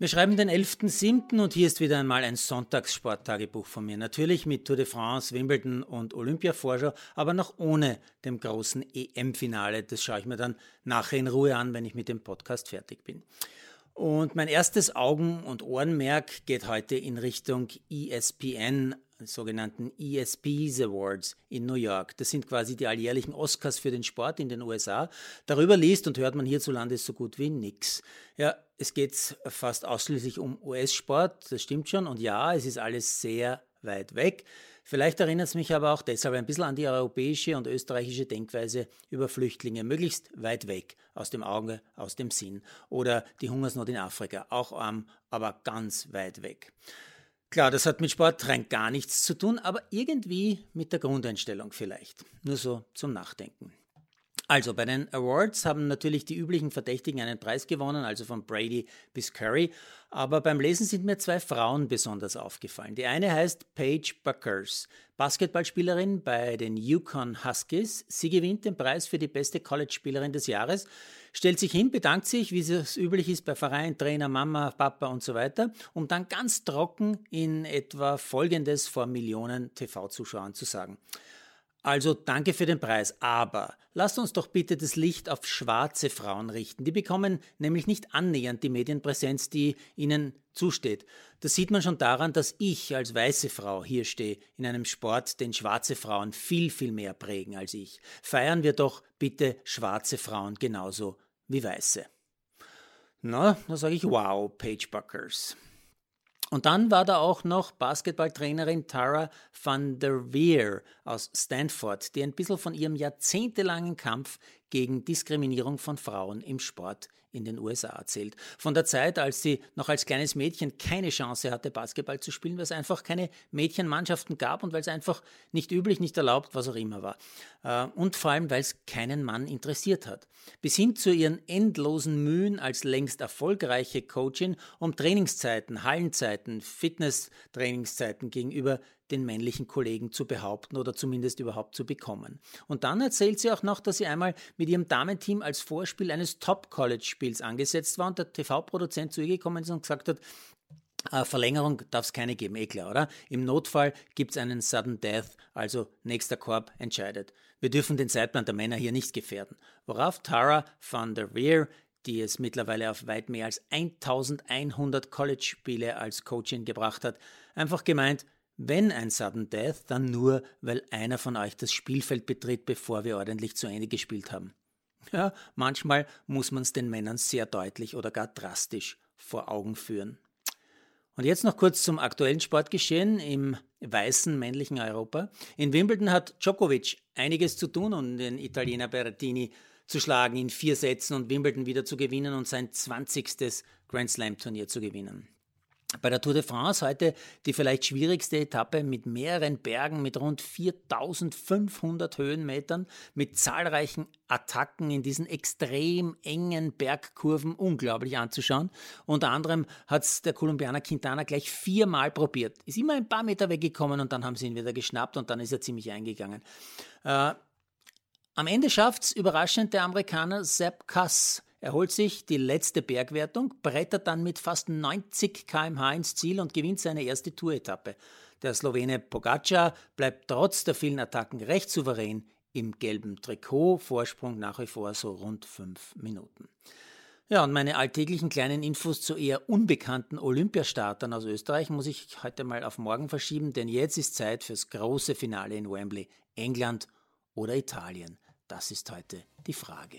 Wir schreiben den 11.07. und hier ist wieder einmal ein Sonntagssporttagebuch von mir. Natürlich mit Tour de France, Wimbledon und Olympia-Vorschau, aber noch ohne dem großen EM-Finale. Das schaue ich mir dann nachher in Ruhe an, wenn ich mit dem Podcast fertig bin. Und mein erstes Augen- und Ohrenmerk geht heute in Richtung ESPN, sogenannten ESPs Awards in New York. Das sind quasi die alljährlichen Oscars für den Sport in den USA. Darüber liest und hört man hierzulande so gut wie nichts. Ja, es geht fast ausschließlich um US-Sport, das stimmt schon. Und ja, es ist alles sehr weit weg. Vielleicht erinnert es mich aber auch deshalb ein bisschen an die europäische und österreichische Denkweise über Flüchtlinge, möglichst weit weg, aus dem Auge, aus dem Sinn. Oder die Hungersnot in Afrika, auch arm, aber ganz weit weg. Klar, das hat mit Sport rein gar nichts zu tun, aber irgendwie mit der Grundeinstellung vielleicht. Nur so zum Nachdenken. Also bei den Awards haben natürlich die üblichen Verdächtigen einen Preis gewonnen, also von Brady bis Curry. Aber beim Lesen sind mir zwei Frauen besonders aufgefallen. Die eine heißt Paige Buckers, Basketballspielerin bei den Yukon Huskies. Sie gewinnt den Preis für die beste College-Spielerin des Jahres, stellt sich hin, bedankt sich, wie es üblich ist bei Verein, Trainer, Mama, Papa und so weiter, um dann ganz trocken in etwa Folgendes vor Millionen TV-Zuschauern zu sagen. Also danke für den Preis, aber lasst uns doch bitte das Licht auf schwarze Frauen richten. Die bekommen nämlich nicht annähernd die Medienpräsenz, die ihnen zusteht. Das sieht man schon daran, dass ich als weiße Frau hier stehe, in einem Sport, den schwarze Frauen viel, viel mehr prägen als ich. Feiern wir doch bitte schwarze Frauen genauso wie weiße. Na, da sage ich wow, Page Buckers. Und dann war da auch noch Basketballtrainerin Tara van der Veer aus Stanford, die ein bisschen von ihrem jahrzehntelangen Kampf gegen Diskriminierung von Frauen im Sport in den USA erzählt. Von der Zeit, als sie noch als kleines Mädchen keine Chance hatte, Basketball zu spielen, weil es einfach keine Mädchenmannschaften gab und weil es einfach nicht üblich, nicht erlaubt, was auch immer war. Äh, und vor allem, weil es keinen Mann interessiert hat. Bis hin zu ihren endlosen Mühen als längst erfolgreiche Coachin um Trainingszeiten, Hallenzeiten, Fitness-Trainingszeiten gegenüber den männlichen Kollegen zu behaupten oder zumindest überhaupt zu bekommen. Und dann erzählt sie auch noch, dass sie einmal mit ihrem Damenteam als Vorspiel eines Top-College-Spiels angesetzt war und der TV-Produzent zu ihr gekommen ist und gesagt hat, äh, Verlängerung darf es keine geben, eh klar, oder? Im Notfall gibt es einen Sudden Death, also nächster Korb entscheidet. Wir dürfen den Zeitplan der Männer hier nicht gefährden. Worauf Tara van der Veer, die es mittlerweile auf weit mehr als 1100 College-Spiele als Coachin gebracht hat, einfach gemeint, wenn ein Sudden Death, dann nur, weil einer von euch das Spielfeld betritt, bevor wir ordentlich zu Ende gespielt haben. Ja, manchmal muss man es den Männern sehr deutlich oder gar drastisch vor Augen führen. Und jetzt noch kurz zum aktuellen Sportgeschehen im weißen männlichen Europa. In Wimbledon hat Djokovic einiges zu tun, um den Italiener Berrettini zu schlagen in vier Sätzen und Wimbledon wieder zu gewinnen und sein 20. Grand Slam Turnier zu gewinnen. Bei der Tour de France heute die vielleicht schwierigste Etappe mit mehreren Bergen, mit rund 4500 Höhenmetern, mit zahlreichen Attacken in diesen extrem engen Bergkurven unglaublich anzuschauen. Unter anderem hat es der Kolumbianer Quintana gleich viermal probiert. Ist immer ein paar Meter weggekommen und dann haben sie ihn wieder geschnappt und dann ist er ziemlich eingegangen. Äh, am Ende schafft es überraschend der Amerikaner Sepp Kass er holt sich die letzte Bergwertung, brettert dann mit fast 90 km/h ins Ziel und gewinnt seine erste Touretappe. Der Slowene Pogacar bleibt trotz der vielen Attacken recht souverän im gelben Trikot, Vorsprung nach wie vor so rund fünf Minuten. Ja, und meine alltäglichen kleinen Infos zu eher unbekannten Olympiastartern aus Österreich muss ich heute mal auf morgen verschieben, denn jetzt ist Zeit fürs große Finale in Wembley. England oder Italien? Das ist heute die Frage.